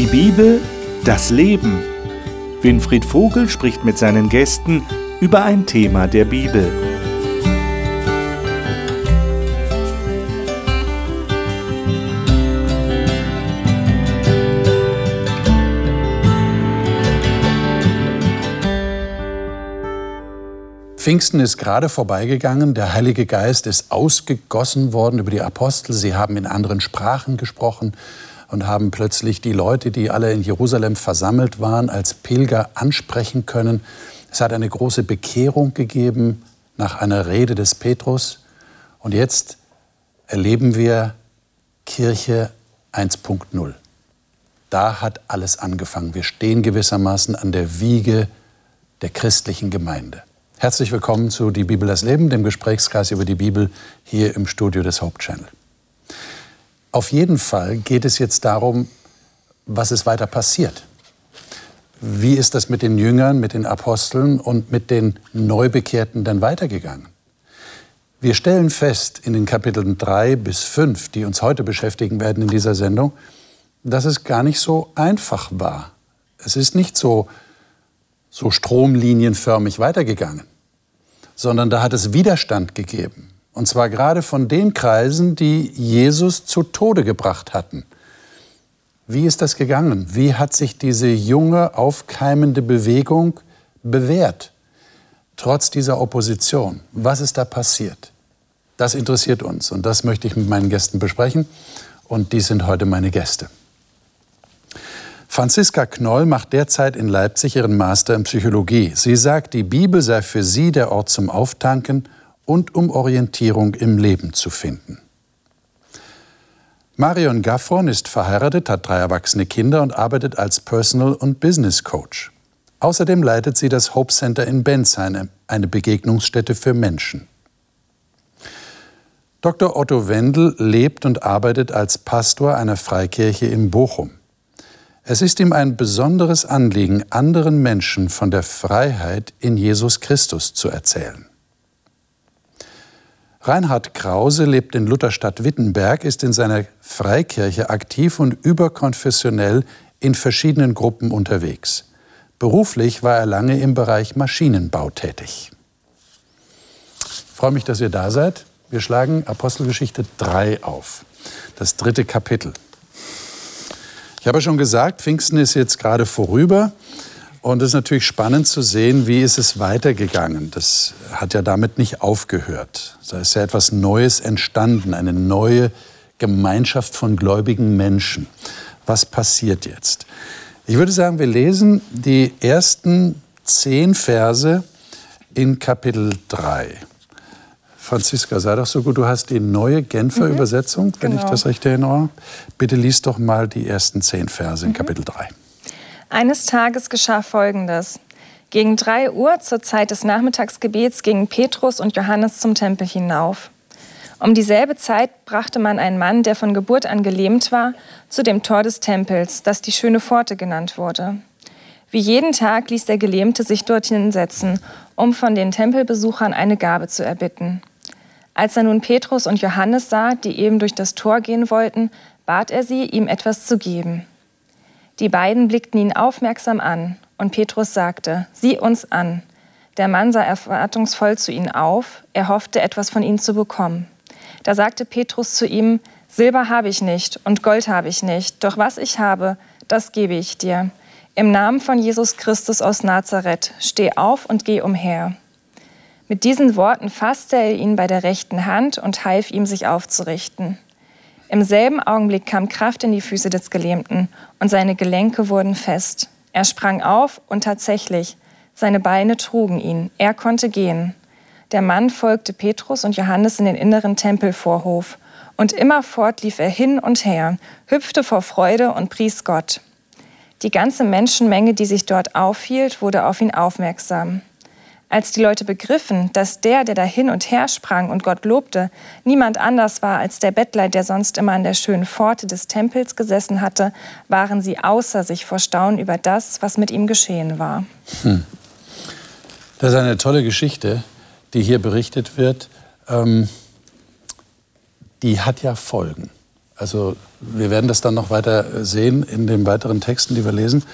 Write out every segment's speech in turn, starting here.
Die Bibel, das Leben. Winfried Vogel spricht mit seinen Gästen über ein Thema der Bibel. Pfingsten ist gerade vorbeigegangen, der Heilige Geist ist ausgegossen worden über die Apostel, sie haben in anderen Sprachen gesprochen und haben plötzlich die Leute, die alle in Jerusalem versammelt waren, als Pilger ansprechen können. Es hat eine große Bekehrung gegeben nach einer Rede des Petrus und jetzt erleben wir Kirche 1.0. Da hat alles angefangen. Wir stehen gewissermaßen an der Wiege der christlichen Gemeinde. Herzlich willkommen zu Die Bibel das Leben, dem Gesprächskreis über die Bibel hier im Studio des Hope Channel. Auf jeden Fall geht es jetzt darum, was ist weiter passiert. Wie ist das mit den Jüngern, mit den Aposteln und mit den Neubekehrten dann weitergegangen? Wir stellen fest in den Kapiteln 3 bis 5, die uns heute beschäftigen werden in dieser Sendung, dass es gar nicht so einfach war. Es ist nicht so, so stromlinienförmig weitergegangen sondern da hat es Widerstand gegeben. Und zwar gerade von den Kreisen, die Jesus zu Tode gebracht hatten. Wie ist das gegangen? Wie hat sich diese junge, aufkeimende Bewegung bewährt, trotz dieser Opposition? Was ist da passiert? Das interessiert uns und das möchte ich mit meinen Gästen besprechen. Und die sind heute meine Gäste. Franziska Knoll macht derzeit in Leipzig ihren Master in Psychologie. Sie sagt, die Bibel sei für sie der Ort zum Auftanken und um Orientierung im Leben zu finden. Marion Gaffron ist verheiratet, hat drei erwachsene Kinder und arbeitet als Personal- und Business Coach. Außerdem leitet sie das Hope Center in Bensheim, eine Begegnungsstätte für Menschen. Dr. Otto Wendel lebt und arbeitet als Pastor einer Freikirche in Bochum. Es ist ihm ein besonderes Anliegen, anderen Menschen von der Freiheit in Jesus Christus zu erzählen. Reinhard Krause lebt in Lutherstadt Wittenberg, ist in seiner Freikirche aktiv und überkonfessionell in verschiedenen Gruppen unterwegs. Beruflich war er lange im Bereich Maschinenbau tätig. Ich freue mich, dass ihr da seid. Wir schlagen Apostelgeschichte 3 auf, das dritte Kapitel. Ich habe schon gesagt, Pfingsten ist jetzt gerade vorüber. Und es ist natürlich spannend zu sehen, wie ist es weitergegangen. Das hat ja damit nicht aufgehört. Da ist ja etwas Neues entstanden, eine neue Gemeinschaft von gläubigen Menschen. Was passiert jetzt? Ich würde sagen, wir lesen die ersten zehn Verse in Kapitel 3. Franziska, sei doch so gut, du hast die neue Genfer mhm. Übersetzung, wenn genau. ich das recht erinnere. Bitte lies doch mal die ersten zehn Verse in mhm. Kapitel 3. Eines Tages geschah Folgendes. Gegen drei Uhr zur Zeit des Nachmittagsgebets gingen Petrus und Johannes zum Tempel hinauf. Um dieselbe Zeit brachte man einen Mann, der von Geburt an gelähmt war, zu dem Tor des Tempels, das die schöne Pforte genannt wurde. Wie jeden Tag ließ der Gelähmte sich dorthin setzen, um von den Tempelbesuchern eine Gabe zu erbitten. Als er nun Petrus und Johannes sah, die eben durch das Tor gehen wollten, bat er sie, ihm etwas zu geben. Die beiden blickten ihn aufmerksam an, und Petrus sagte, sieh uns an. Der Mann sah erwartungsvoll zu ihnen auf, er hoffte, etwas von ihnen zu bekommen. Da sagte Petrus zu ihm, Silber habe ich nicht und Gold habe ich nicht, doch was ich habe, das gebe ich dir. Im Namen von Jesus Christus aus Nazareth, steh auf und geh umher. Mit diesen Worten fasste er ihn bei der rechten Hand und half ihm, sich aufzurichten. Im selben Augenblick kam Kraft in die Füße des Gelähmten und seine Gelenke wurden fest. Er sprang auf und tatsächlich, seine Beine trugen ihn. Er konnte gehen. Der Mann folgte Petrus und Johannes in den inneren Tempelvorhof und immerfort lief er hin und her, hüpfte vor Freude und pries Gott. Die ganze Menschenmenge, die sich dort aufhielt, wurde auf ihn aufmerksam. Als die Leute begriffen, dass der, der da hin und her sprang und Gott lobte, niemand anders war als der Bettler, der sonst immer an der schönen Pforte des Tempels gesessen hatte, waren sie außer sich vor Staunen über das, was mit ihm geschehen war. Hm. Das ist eine tolle Geschichte, die hier berichtet wird. Ähm, die hat ja Folgen. Also wir werden das dann noch weiter sehen in den weiteren Texten, die wir lesen.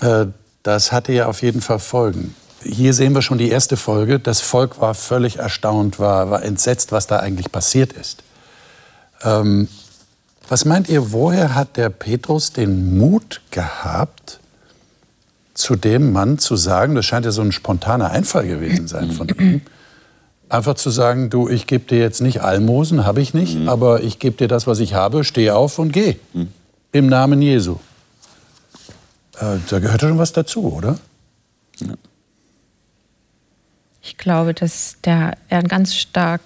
Äh, das hatte ja auf jeden Fall Folgen. Hier sehen wir schon die erste Folge. Das Volk war völlig erstaunt, war, war entsetzt, was da eigentlich passiert ist. Ähm, was meint ihr, woher hat der Petrus den Mut gehabt, zu dem Mann zu sagen, das scheint ja so ein spontaner Einfall gewesen sein von ihm, einfach zu sagen, du, ich gebe dir jetzt nicht Almosen, habe ich nicht, mhm. aber ich gebe dir das, was ich habe, steh auf und geh. Mhm. Im Namen Jesu. Äh, da gehört schon was dazu, oder? Ja. Ich glaube, dass der, er ganz stark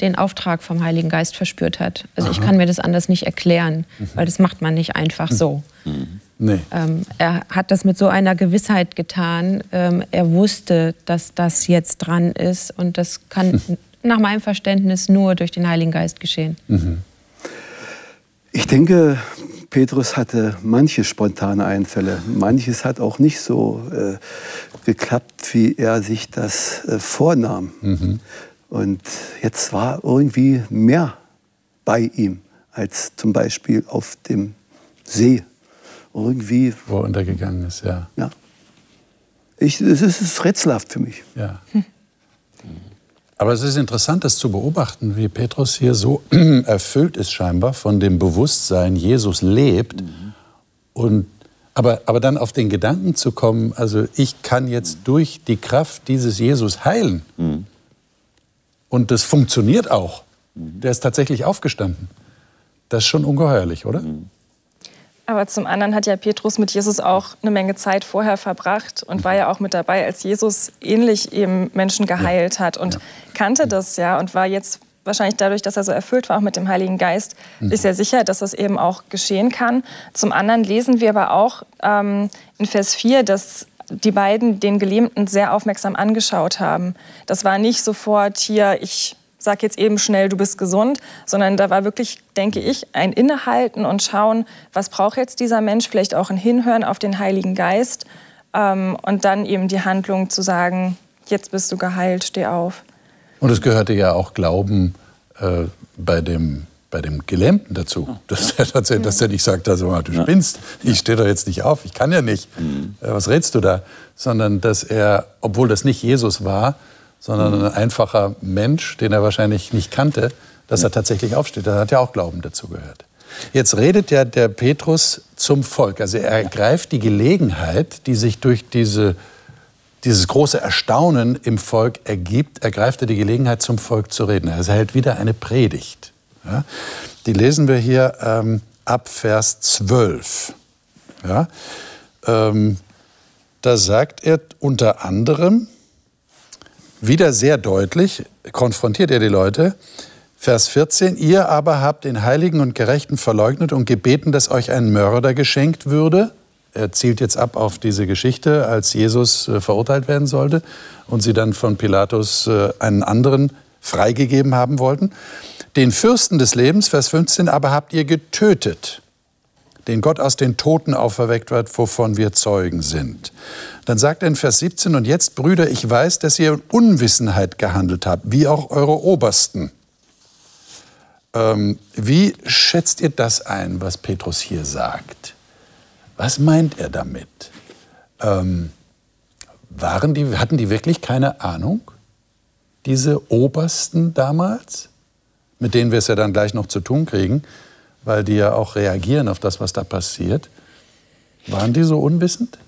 den Auftrag vom Heiligen Geist verspürt hat. Also Aha. ich kann mir das anders nicht erklären, mhm. weil das macht man nicht einfach so. Mhm. Nee. Ähm, er hat das mit so einer Gewissheit getan. Ähm, er wusste, dass das jetzt dran ist und das kann mhm. nach meinem Verständnis nur durch den Heiligen Geist geschehen. Mhm. Ich denke, Petrus hatte manche spontane Einfälle. Manches hat auch nicht so äh, geklappt, wie er sich das äh, vornahm. Mhm. Und jetzt war irgendwie mehr bei ihm als zum Beispiel auf dem See. Irgendwie. Wo er untergegangen ist, ja. Ja. Ich, es ist rätselhaft für mich. Ja. Hm. Aber es ist interessant, das zu beobachten, wie Petrus hier so erfüllt ist scheinbar von dem Bewusstsein, Jesus lebt. Mhm. Und, aber, aber dann auf den Gedanken zu kommen, also ich kann jetzt durch die Kraft dieses Jesus heilen. Mhm. Und das funktioniert auch. Der ist tatsächlich aufgestanden. Das ist schon ungeheuerlich, oder? Mhm. Aber zum anderen hat ja Petrus mit Jesus auch eine Menge Zeit vorher verbracht und war ja auch mit dabei, als Jesus ähnlich eben Menschen geheilt hat und kannte das ja und war jetzt wahrscheinlich dadurch, dass er so erfüllt war auch mit dem Heiligen Geist, mhm. ist er sicher, dass das eben auch geschehen kann. Zum anderen lesen wir aber auch ähm, in Vers 4, dass die beiden den Gelähmten sehr aufmerksam angeschaut haben. Das war nicht sofort hier, ich sag jetzt eben schnell, du bist gesund, sondern da war wirklich, denke ich, ein Innehalten und schauen, was braucht jetzt dieser Mensch, vielleicht auch ein Hinhören auf den Heiligen Geist ähm, und dann eben die Handlung zu sagen, jetzt bist du geheilt, steh auf. Und es gehörte ja auch Glauben äh, bei dem bei dem Gelähmten dazu, dass er, tatsächlich, dass er nicht sagt, also, du spinnst, ich stehe doch jetzt nicht auf, ich kann ja nicht, mhm. Äh, was redest du da? Sondern dass er, obwohl das nicht Jesus war, sondern ein einfacher Mensch, den er wahrscheinlich nicht kannte, dass er tatsächlich aufsteht. Da hat ja auch Glauben dazu gehört. Jetzt redet ja der Petrus zum Volk. Also er ergreift die Gelegenheit, die sich durch diese, dieses große Erstaunen im Volk ergibt, ergreift er die Gelegenheit, zum Volk zu reden. Er hält wieder eine Predigt. Ja? Die lesen wir hier ähm, ab Vers 12. Ja? Ähm, da sagt er unter anderem, wieder sehr deutlich konfrontiert er die Leute. Vers 14, ihr aber habt den Heiligen und Gerechten verleugnet und gebeten, dass euch ein Mörder geschenkt würde. Er zielt jetzt ab auf diese Geschichte, als Jesus äh, verurteilt werden sollte und sie dann von Pilatus äh, einen anderen freigegeben haben wollten. Den Fürsten des Lebens, Vers 15, aber habt ihr getötet den Gott aus den Toten auferweckt wird, wovon wir Zeugen sind. Dann sagt er in Vers 17, und jetzt, Brüder, ich weiß, dass ihr in Unwissenheit gehandelt habt, wie auch eure Obersten. Ähm, wie schätzt ihr das ein, was Petrus hier sagt? Was meint er damit? Ähm, waren die, hatten die wirklich keine Ahnung, diese Obersten damals, mit denen wir es ja dann gleich noch zu tun kriegen? Weil die ja auch reagieren auf das, was da passiert. Waren die so unwissend?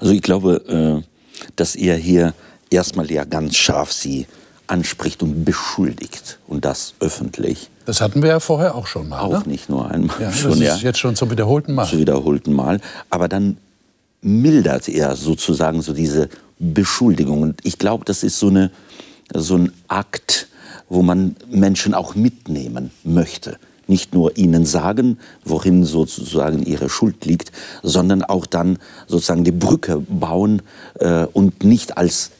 Also ich glaube, äh, dass er hier erstmal ja ganz scharf sie anspricht und beschuldigt und das öffentlich. Das hatten wir ja vorher auch schon mal. Auch ne? nicht nur einmal. Ja, schon, das ist ja. jetzt schon zum wiederholten Mal. Zum wiederholten Mal. Aber dann mildert er sozusagen so diese Beschuldigung. Und ich glaube, das ist so, eine, so ein Akt, wo man Menschen auch mitnehmen möchte nicht nur ihnen sagen, worin sozusagen ihre Schuld liegt, sondern auch dann sozusagen die Brücke bauen äh, und nicht als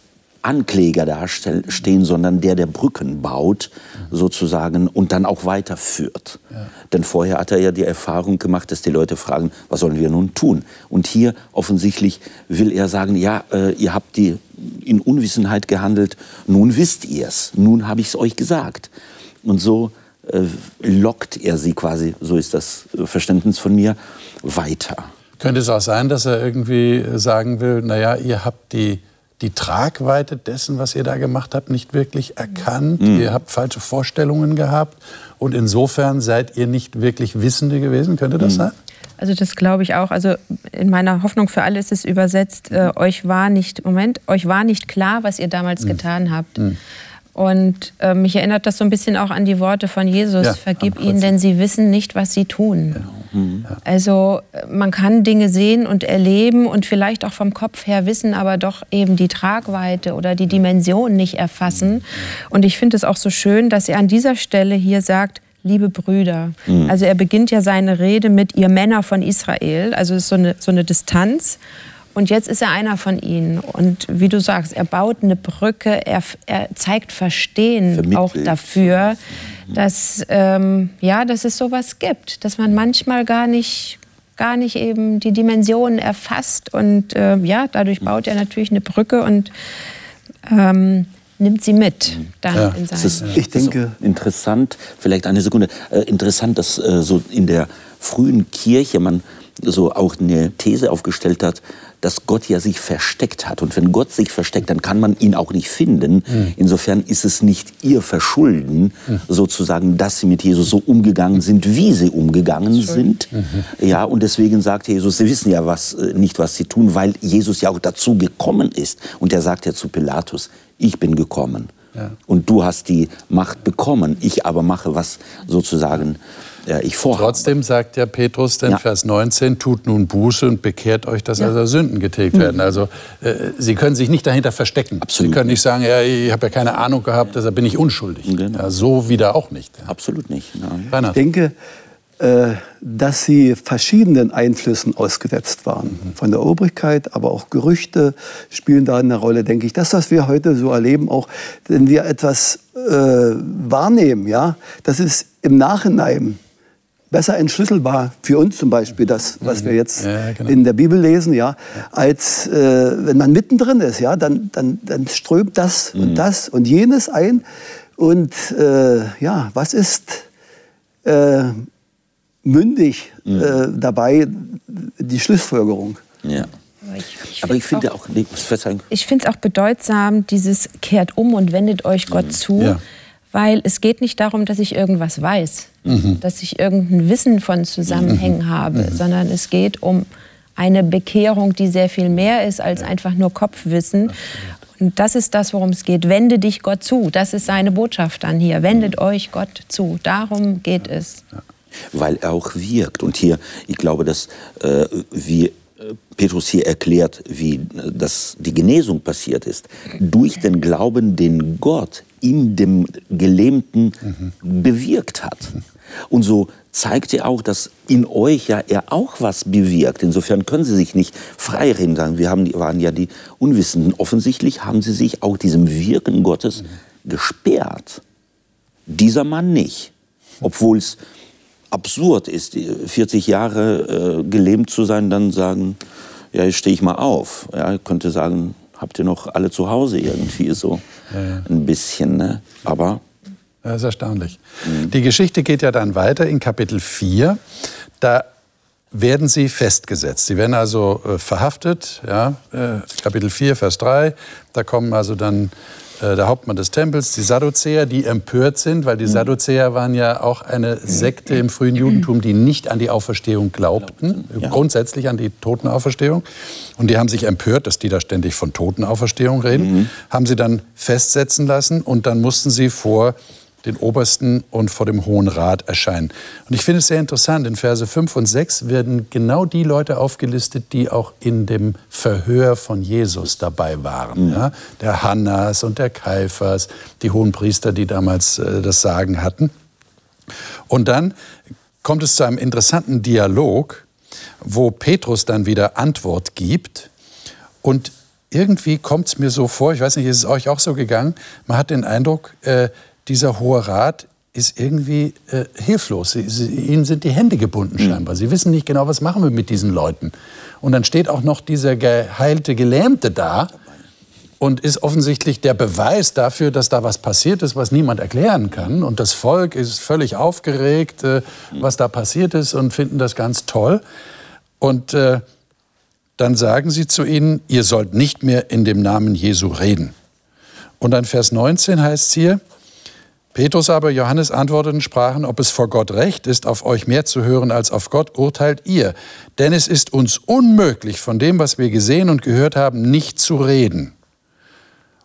Ankläger dastehen, sondern der, der Brücken baut, sozusagen, und dann auch weiterführt. Ja. Denn vorher hat er ja die Erfahrung gemacht, dass die Leute fragen, was sollen wir nun tun? Und hier offensichtlich will er sagen, ja, äh, ihr habt die in Unwissenheit gehandelt, nun wisst ihr es, nun habe ich es euch gesagt. Und so lockt er sie quasi, so ist das Verständnis von mir, weiter. Könnte es auch sein, dass er irgendwie sagen will, naja, ihr habt die, die Tragweite dessen, was ihr da gemacht habt, nicht wirklich erkannt. Mhm. Ihr habt falsche Vorstellungen gehabt und insofern seid ihr nicht wirklich Wissende gewesen. Könnte das mhm. sein? Also das glaube ich auch. Also in meiner Hoffnung für alle ist es übersetzt, äh, euch war nicht, Moment, euch war nicht klar, was ihr damals mhm. getan habt. Mhm. Und äh, mich erinnert das so ein bisschen auch an die Worte von Jesus. Ja, Vergib ihnen, denn sie wissen nicht, was sie tun. Genau. Mhm. Also man kann Dinge sehen und erleben und vielleicht auch vom Kopf her wissen, aber doch eben die Tragweite oder die Dimension nicht erfassen. Mhm. Und ich finde es auch so schön, dass er an dieser Stelle hier sagt, liebe Brüder. Mhm. Also er beginnt ja seine Rede mit ihr Männer von Israel. Also es ist so eine, so eine Distanz. Und jetzt ist er einer von ihnen. Und wie du sagst, er baut eine Brücke, er, er zeigt Verstehen Vermittelt. auch dafür, dass, ähm, ja, dass es sowas gibt, dass man manchmal gar nicht, gar nicht eben die Dimensionen erfasst. Und äh, ja, dadurch baut er natürlich eine Brücke und ähm, nimmt sie mit dann ja. in seinen. Ist, ich denke interessant, vielleicht eine Sekunde, äh, interessant, dass äh, so in der frühen Kirche man so auch eine These aufgestellt hat, dass Gott ja sich versteckt hat. Und wenn Gott sich versteckt, dann kann man ihn auch nicht finden. Mhm. Insofern ist es nicht ihr Verschulden, mhm. sozusagen, dass sie mit Jesus so umgegangen sind, wie sie umgegangen sind. Mhm. Ja, und deswegen sagt Jesus, sie wissen ja was, äh, nicht, was sie tun, weil Jesus ja auch dazu gekommen ist. Und er sagt ja zu Pilatus, ich bin gekommen. Ja. Und du hast die Macht bekommen. Ich aber mache, was sozusagen äh, ich vorhabe. Trotzdem sagt ja Petrus in ja. Vers 19, tut nun Buße und bekehrt euch, dass ja. also Sünden getilgt mhm. werden. Also äh, Sie können sich nicht dahinter verstecken. Absolut. Sie können nicht sagen, ja, ich habe ja keine Ahnung gehabt, deshalb bin ich unschuldig. Genau. Ja, so wieder auch nicht. Absolut nicht. Nein. Ich denke, äh, dass sie verschiedenen Einflüssen ausgesetzt waren. Mhm. Von der Obrigkeit, aber auch Gerüchte spielen da eine Rolle, denke ich. Das, was wir heute so erleben, auch wenn wir etwas äh, wahrnehmen, ja, das ist im Nachhinein besser entschlüsselbar für uns zum Beispiel das, was wir jetzt ja, genau. in der Bibel lesen, ja, als äh, wenn man mittendrin ist, ja, dann, dann, dann strömt das mhm. und das und jenes ein und äh, ja, was ist äh, mündig mhm. äh, dabei die Schlussfolgerung. Ja. Ich, ich Aber ich finde auch, auch nee, ich finde es auch bedeutsam, dieses kehrt um und wendet euch Gott mhm. zu, ja. Weil es geht nicht darum, dass ich irgendwas weiß, mhm. dass ich irgendein Wissen von Zusammenhängen mhm. habe, mhm. sondern es geht um eine Bekehrung, die sehr viel mehr ist als einfach nur Kopfwissen. Und das ist das, worum es geht. Wende dich Gott zu. Das ist seine Botschaft dann hier. Wendet mhm. euch Gott zu. Darum geht es. Weil er auch wirkt. Und hier, ich glaube, dass äh, äh, Petrus hier erklärt, wie äh, das, die Genesung passiert ist, durch den Glauben, den Gott in dem Gelähmten mhm. bewirkt hat. Und so zeigt er auch, dass in euch ja er auch was bewirkt. Insofern können sie sich nicht freireden sagen, wir haben, waren ja die Unwissenden. Offensichtlich haben sie sich auch diesem Wirken Gottes mhm. gesperrt. Dieser Mann nicht. Obwohl es absurd ist, 40 Jahre äh, gelähmt zu sein, dann sagen, ja, jetzt stehe ich mal auf. Ja, ich könnte sagen, habt ihr noch alle zu Hause irgendwie so ja, ja. ein bisschen. Ne? Aber das ist erstaunlich. Mhm. Die Geschichte geht ja dann weiter in Kapitel 4. Da werden sie festgesetzt. Sie werden also äh, verhaftet. Ja, äh, Kapitel 4, Vers 3. Da kommen also dann äh, der Hauptmann des Tempels, die Sadduzäer, die empört sind, weil die mhm. Sadduzäer waren ja auch eine Sekte im frühen Judentum, die nicht an die Auferstehung glaubten, ja. grundsätzlich an die Totenauferstehung. Und die haben sich empört, dass die da ständig von Totenauferstehung reden, mhm. haben sie dann festsetzen lassen und dann mussten sie vor den Obersten und vor dem Hohen Rat erscheinen. Und ich finde es sehr interessant, in Verse 5 und 6 werden genau die Leute aufgelistet, die auch in dem Verhör von Jesus dabei waren. Mhm. Ja? Der Hannas und der Kaiphas, die hohen Priester, die damals äh, das Sagen hatten. Und dann kommt es zu einem interessanten Dialog, wo Petrus dann wieder Antwort gibt. Und irgendwie kommt es mir so vor, ich weiß nicht, ist es euch auch so gegangen, man hat den Eindruck, äh, dieser Hohe Rat ist irgendwie äh, hilflos. Sie, sie, ihnen sind die Hände gebunden mhm. scheinbar. Sie wissen nicht genau, was machen wir mit diesen Leuten. Und dann steht auch noch dieser geheilte Gelähmte da. und ist offensichtlich der Beweis dafür, dass da was passiert ist, was niemand erklären kann. Und das Volk ist völlig aufgeregt, äh, was da passiert ist und finden das ganz toll. Und äh, dann sagen sie zu ihnen, ihr sollt nicht mehr in dem Namen Jesu reden. Und dann Vers 19 heißt es hier, Petrus aber, Johannes antworteten, sprachen, ob es vor Gott recht ist, auf euch mehr zu hören als auf Gott, urteilt ihr. Denn es ist uns unmöglich, von dem, was wir gesehen und gehört haben, nicht zu reden.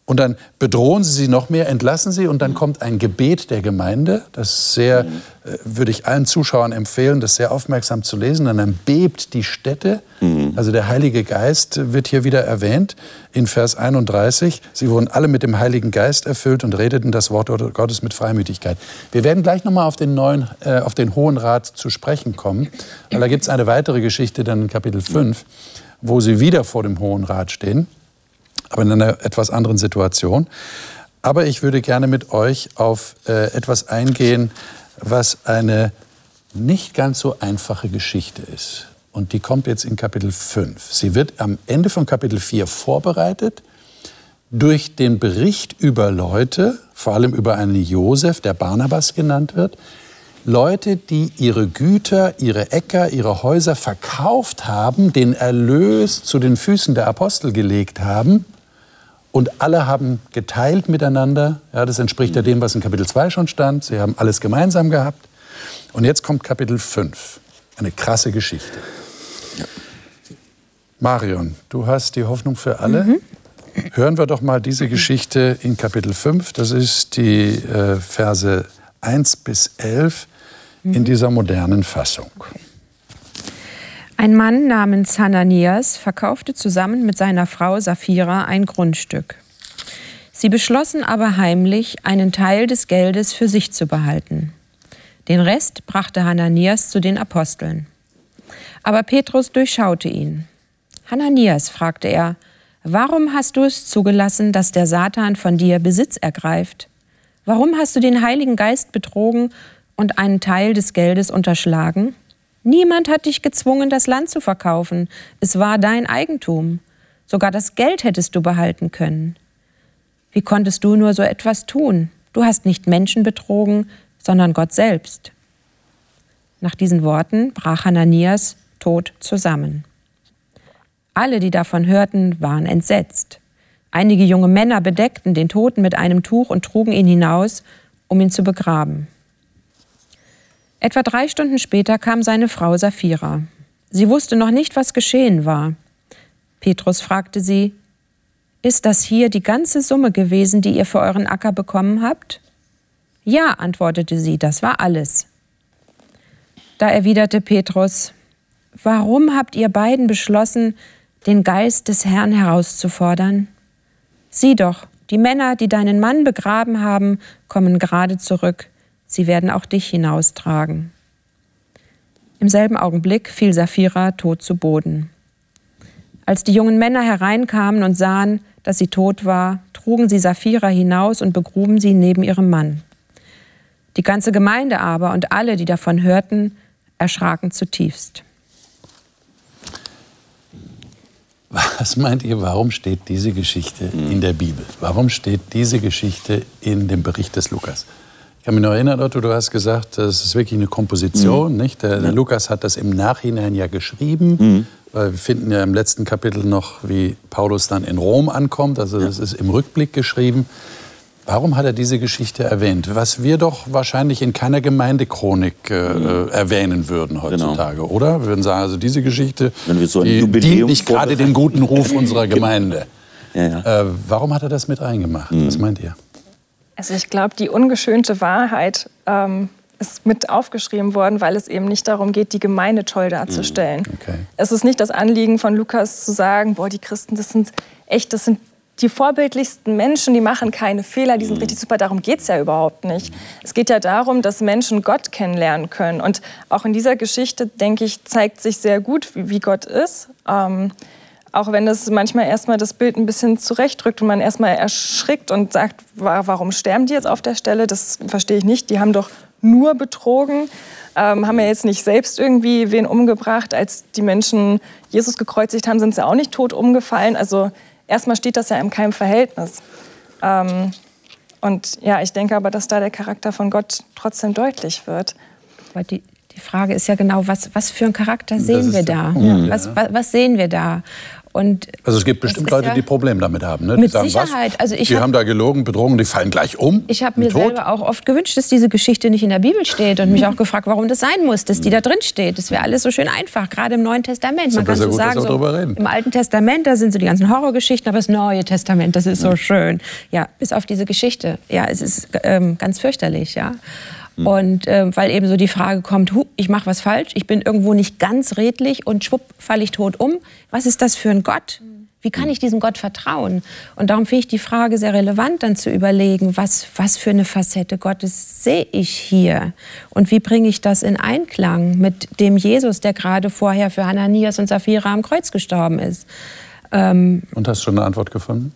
Und dann bedrohen sie sie noch mehr, entlassen sie und dann kommt ein Gebet der Gemeinde. Das sehr, mhm. äh, würde ich allen Zuschauern empfehlen, das sehr aufmerksam zu lesen. Und dann bebt die Stätte. Mhm. Also der Heilige Geist wird hier wieder erwähnt in Vers 31. Sie wurden alle mit dem Heiligen Geist erfüllt und redeten das Wort Gottes mit Freimütigkeit. Wir werden gleich nochmal auf den neuen, äh, auf den Hohen Rat zu sprechen kommen, weil da gibt es eine weitere Geschichte dann in Kapitel 5, wo sie wieder vor dem Hohen Rat stehen aber in einer etwas anderen Situation. Aber ich würde gerne mit euch auf äh, etwas eingehen, was eine nicht ganz so einfache Geschichte ist. Und die kommt jetzt in Kapitel 5. Sie wird am Ende von Kapitel 4 vorbereitet durch den Bericht über Leute, vor allem über einen Josef, der Barnabas genannt wird, Leute, die ihre Güter, ihre Äcker, ihre Häuser verkauft haben, den Erlös zu den Füßen der Apostel gelegt haben und alle haben geteilt miteinander. Ja, das entspricht ja dem, was in Kapitel 2 schon stand. Sie haben alles gemeinsam gehabt. Und jetzt kommt Kapitel 5. Eine krasse Geschichte. Ja. Marion, du hast die Hoffnung für alle. Mhm. Hören wir doch mal diese Geschichte in Kapitel 5. Das ist die äh, Verse 1 bis 11 in mhm. dieser modernen Fassung. Ein Mann namens Hananias verkaufte zusammen mit seiner Frau Sapphira ein Grundstück. Sie beschlossen aber heimlich, einen Teil des Geldes für sich zu behalten. Den Rest brachte Hananias zu den Aposteln. Aber Petrus durchschaute ihn. Hananias, fragte er, warum hast du es zugelassen, dass der Satan von dir Besitz ergreift? Warum hast du den Heiligen Geist betrogen und einen Teil des Geldes unterschlagen? Niemand hat dich gezwungen, das Land zu verkaufen. Es war dein Eigentum. Sogar das Geld hättest du behalten können. Wie konntest du nur so etwas tun? Du hast nicht Menschen betrogen, sondern Gott selbst. Nach diesen Worten brach Hananias tot zusammen. Alle, die davon hörten, waren entsetzt. Einige junge Männer bedeckten den Toten mit einem Tuch und trugen ihn hinaus, um ihn zu begraben. Etwa drei Stunden später kam seine Frau Sapphira. Sie wusste noch nicht, was geschehen war. Petrus fragte sie, Ist das hier die ganze Summe gewesen, die ihr für euren Acker bekommen habt? Ja, antwortete sie, das war alles. Da erwiderte Petrus, Warum habt ihr beiden beschlossen, den Geist des Herrn herauszufordern? Sieh doch, die Männer, die deinen Mann begraben haben, kommen gerade zurück sie werden auch dich hinaustragen. Im selben Augenblick fiel Sapphira tot zu Boden. Als die jungen Männer hereinkamen und sahen, dass sie tot war, trugen sie Sapphira hinaus und begruben sie neben ihrem Mann. Die ganze Gemeinde aber und alle, die davon hörten, erschraken zutiefst. Was meint ihr, warum steht diese Geschichte in der Bibel? Warum steht diese Geschichte in dem Bericht des Lukas? Ich kann mich noch erinnern, Otto, du hast gesagt, das ist wirklich eine Komposition. Mhm. Nicht? Der, der, Lukas hat das im Nachhinein ja geschrieben. Mhm. Weil wir finden ja im letzten Kapitel noch, wie Paulus dann in Rom ankommt. Also das ist im Rückblick geschrieben. Warum hat er diese Geschichte erwähnt? Was wir doch wahrscheinlich in keiner Gemeindechronik äh, mhm. erwähnen würden heutzutage, genau. oder? Wir würden sagen, also diese Geschichte so die dient nicht gerade dem guten Ruf unserer Gemeinde. ja, ja. Äh, warum hat er das mit reingemacht? Mhm. Was meint ihr? Also ich glaube, die ungeschönte Wahrheit ähm, ist mit aufgeschrieben worden, weil es eben nicht darum geht, die Gemeinde toll darzustellen. Mm, okay. Es ist nicht das Anliegen von Lukas zu sagen, boah, die Christen, das sind echt, das sind die vorbildlichsten Menschen, die machen keine Fehler, die sind mm. richtig super. Darum geht es ja überhaupt nicht. Es geht ja darum, dass Menschen Gott kennenlernen können. Und auch in dieser Geschichte, denke ich, zeigt sich sehr gut, wie, wie Gott ist. Ähm, auch wenn das manchmal erstmal das Bild ein bisschen zurechtdrückt und man erstmal erschrickt und sagt, warum sterben die jetzt auf der Stelle? Das verstehe ich nicht. Die haben doch nur betrogen, ähm, haben ja jetzt nicht selbst irgendwie wen umgebracht. Als die Menschen Jesus gekreuzigt haben, sind sie auch nicht tot umgefallen. Also erstmal steht das ja in keinem Verhältnis. Ähm, und ja, ich denke aber, dass da der Charakter von Gott trotzdem deutlich wird. Aber die, die Frage ist ja genau, was, was für einen Charakter sehen wir da? Ja. Was, was, was, sehen wir da? Und also es gibt bestimmt Leute, ja die Probleme damit haben. Ne? Mit sagen, Sicherheit. Was? Also ich die hab, haben da gelogen, betrogen, die fallen gleich um. Ich habe mir tot. selber auch oft gewünscht, dass diese Geschichte nicht in der Bibel steht und mich auch gefragt, warum das sein muss, dass die da drin steht. Das wäre alles so schön einfach, gerade im Neuen Testament. Man kann so gut, sagen, so, im Alten Testament, da sind so die ganzen Horrorgeschichten, aber das Neue Testament, das ist so schön. Ja, bis auf diese Geschichte. Ja, es ist ähm, ganz fürchterlich, ja. Mhm. Und äh, weil eben so die Frage kommt, hu, ich mache was falsch, ich bin irgendwo nicht ganz redlich und schwupp falle ich tot um. Was ist das für ein Gott? Wie kann ich diesem Gott vertrauen? Und darum finde ich die Frage sehr relevant, dann zu überlegen, was, was für eine Facette Gottes sehe ich hier? Und wie bringe ich das in Einklang mit dem Jesus, der gerade vorher für Hananias und Sapphira am Kreuz gestorben ist? Ähm, und hast du schon eine Antwort gefunden?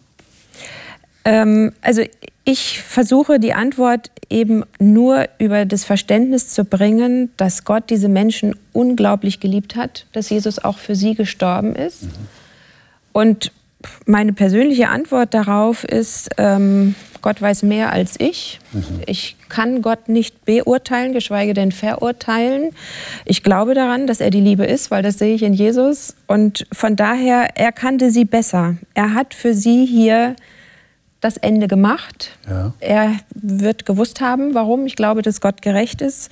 Ähm, also ich versuche die Antwort eben nur über das Verständnis zu bringen, dass Gott diese Menschen unglaublich geliebt hat, dass Jesus auch für sie gestorben ist. Mhm. Und meine persönliche Antwort darauf ist, ähm, Gott weiß mehr als ich. Mhm. Ich kann Gott nicht beurteilen, geschweige denn verurteilen. Ich glaube daran, dass er die Liebe ist, weil das sehe ich in Jesus. Und von daher, er kannte sie besser. Er hat für sie hier das Ende gemacht. Ja. Er wird gewusst haben, warum. Ich glaube, dass Gott gerecht ist.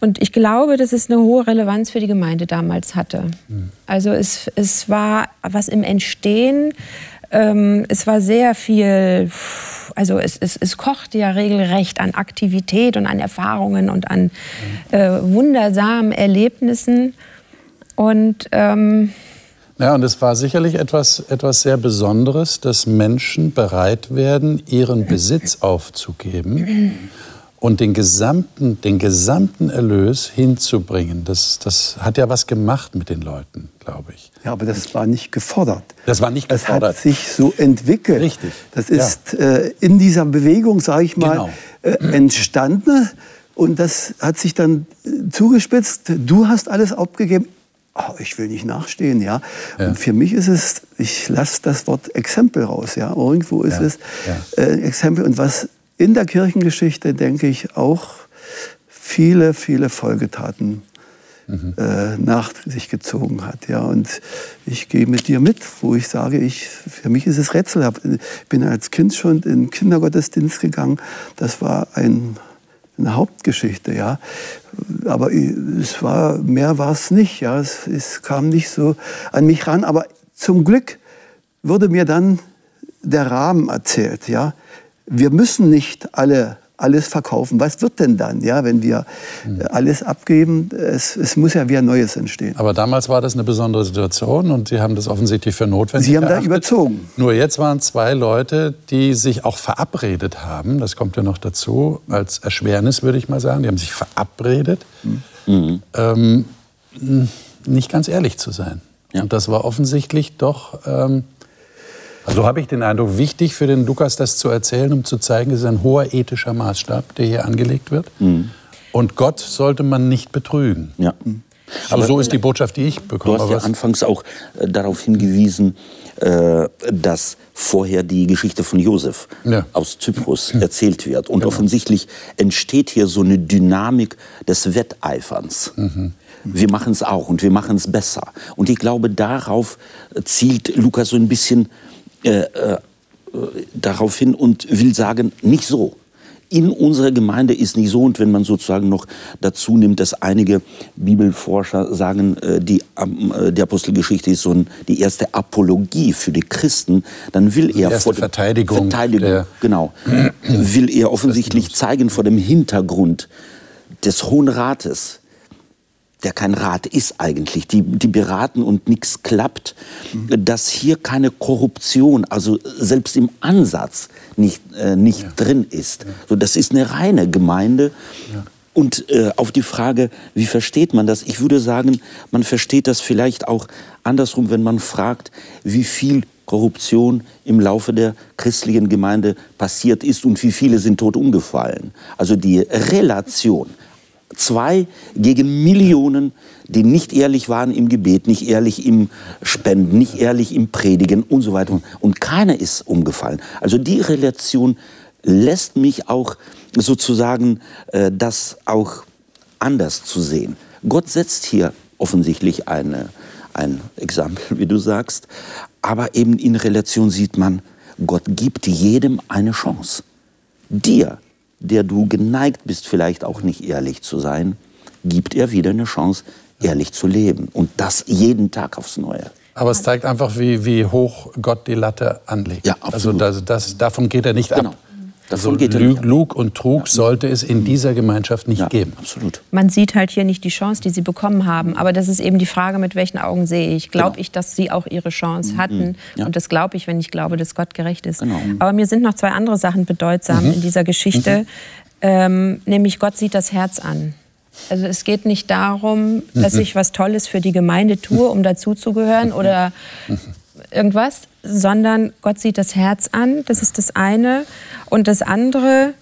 Und ich glaube, dass es eine hohe Relevanz für die Gemeinde damals hatte. Mhm. Also es, es war was im Entstehen. Ähm, es war sehr viel, also es, es, es kochte ja regelrecht an Aktivität und an Erfahrungen und an mhm. äh, wundersamen Erlebnissen. Und ähm, ja, und es war sicherlich etwas, etwas sehr Besonderes, dass Menschen bereit werden, ihren Besitz aufzugeben und den gesamten, den gesamten Erlös hinzubringen. Das, das hat ja was gemacht mit den Leuten, glaube ich. Ja, aber das war nicht gefordert. Das war nicht gefordert. Das hat sich so entwickelt. Richtig. Das ist ja. äh, in dieser Bewegung, sage ich mal, genau. äh, entstanden. Und das hat sich dann äh, zugespitzt. Du hast alles abgegeben oh, ich will nicht nachstehen, ja? ja. Und für mich ist es, ich lasse das Wort Exempel raus, ja. Irgendwo ist ja. es. Äh, Exempel. Und was in der Kirchengeschichte, denke ich, auch viele, viele Folgetaten mhm. äh, nach sich gezogen hat. Ja, und ich gehe mit dir mit, wo ich sage, ich, für mich ist es rätselhaft. Ich bin als Kind schon in den Kindergottesdienst gegangen. Das war ein eine Hauptgeschichte, ja. Aber es war, mehr war es nicht, ja. Es, es kam nicht so an mich ran. Aber zum Glück wurde mir dann der Rahmen erzählt, ja. Wir müssen nicht alle alles verkaufen. Was wird denn dann, ja, wenn wir hm. alles abgeben? Es, es, muss ja wieder Neues entstehen. Aber damals war das eine besondere Situation und Sie haben das offensichtlich für notwendig Sie haben erachtet. da überzogen. Nur jetzt waren zwei Leute, die sich auch verabredet haben. Das kommt ja noch dazu als Erschwernis, würde ich mal sagen. Die haben sich verabredet, mhm. ähm, nicht ganz ehrlich zu sein. Ja. Und das war offensichtlich doch ähm, also habe ich den Eindruck, wichtig für den Lukas das zu erzählen, um zu zeigen, es ist ein hoher ethischer Maßstab, der hier angelegt wird. Mhm. Und Gott sollte man nicht betrügen. Ja. Aber so ist die Botschaft, die ich bekomme. Du hast ja anfangs auch äh, darauf hingewiesen, äh, dass vorher die Geschichte von Josef ja. aus Zyprus ja. erzählt wird. Und genau. offensichtlich entsteht hier so eine Dynamik des Wetteiferns. Mhm. Wir machen es auch und wir machen es besser. Und ich glaube, darauf zielt Lukas so ein bisschen äh, äh, darauf hin und will sagen, nicht so. In unserer Gemeinde ist nicht so. Und wenn man sozusagen noch dazu nimmt, dass einige Bibelforscher sagen, äh, die, äh, die Apostelgeschichte ist so ein, die erste Apologie für die Christen, dann will er vor der Verteidigung, Verteidigung genau, will er offensichtlich zeigen vor dem Hintergrund des Hohen Rates, der kein Rat ist eigentlich, die, die beraten und nichts klappt, mhm. dass hier keine Korruption, also selbst im Ansatz nicht, äh, nicht ja. drin ist. Ja. So, das ist eine reine Gemeinde. Ja. Und äh, auf die Frage, wie versteht man das? Ich würde sagen, man versteht das vielleicht auch andersrum, wenn man fragt, wie viel Korruption im Laufe der christlichen Gemeinde passiert ist und wie viele sind tot umgefallen. Also die Relation zwei gegen Millionen, die nicht ehrlich waren im Gebet, nicht ehrlich im Spenden, nicht ehrlich im Predigen und so weiter. Und keiner ist umgefallen. Also die Relation lässt mich auch sozusagen äh, das auch anders zu sehen. Gott setzt hier offensichtlich eine, ein Exempel, wie du sagst, aber eben in Relation sieht man, Gott gibt jedem eine Chance. Dir, der du geneigt bist, vielleicht auch nicht ehrlich zu sein, gibt er wieder eine Chance, ehrlich zu leben. Und das jeden Tag aufs Neue. Aber es zeigt einfach, wie, wie hoch Gott die Latte anlegt. Ja, also absolut. Also das, das, davon geht er nicht genau. ab. Davon also geht Lug, Lug und Trug ja. sollte es in dieser Gemeinschaft nicht ja, geben. Absolut. Man sieht halt hier nicht die Chance, die sie bekommen haben. Aber das ist eben die Frage, mit welchen Augen sehe ich. Glaube genau. ich, dass sie auch ihre Chance mhm. hatten? Ja. Und das glaube ich, wenn ich glaube, dass Gott gerecht ist. Genau. Aber mir sind noch zwei andere Sachen bedeutsam mhm. in dieser Geschichte. Mhm. Ähm, nämlich Gott sieht das Herz an. Also es geht nicht darum, dass mhm. ich was Tolles für die Gemeinde tue, um dazuzugehören oder mhm irgendwas, sondern Gott sieht das Herz an. Das ist das eine. Und das andere,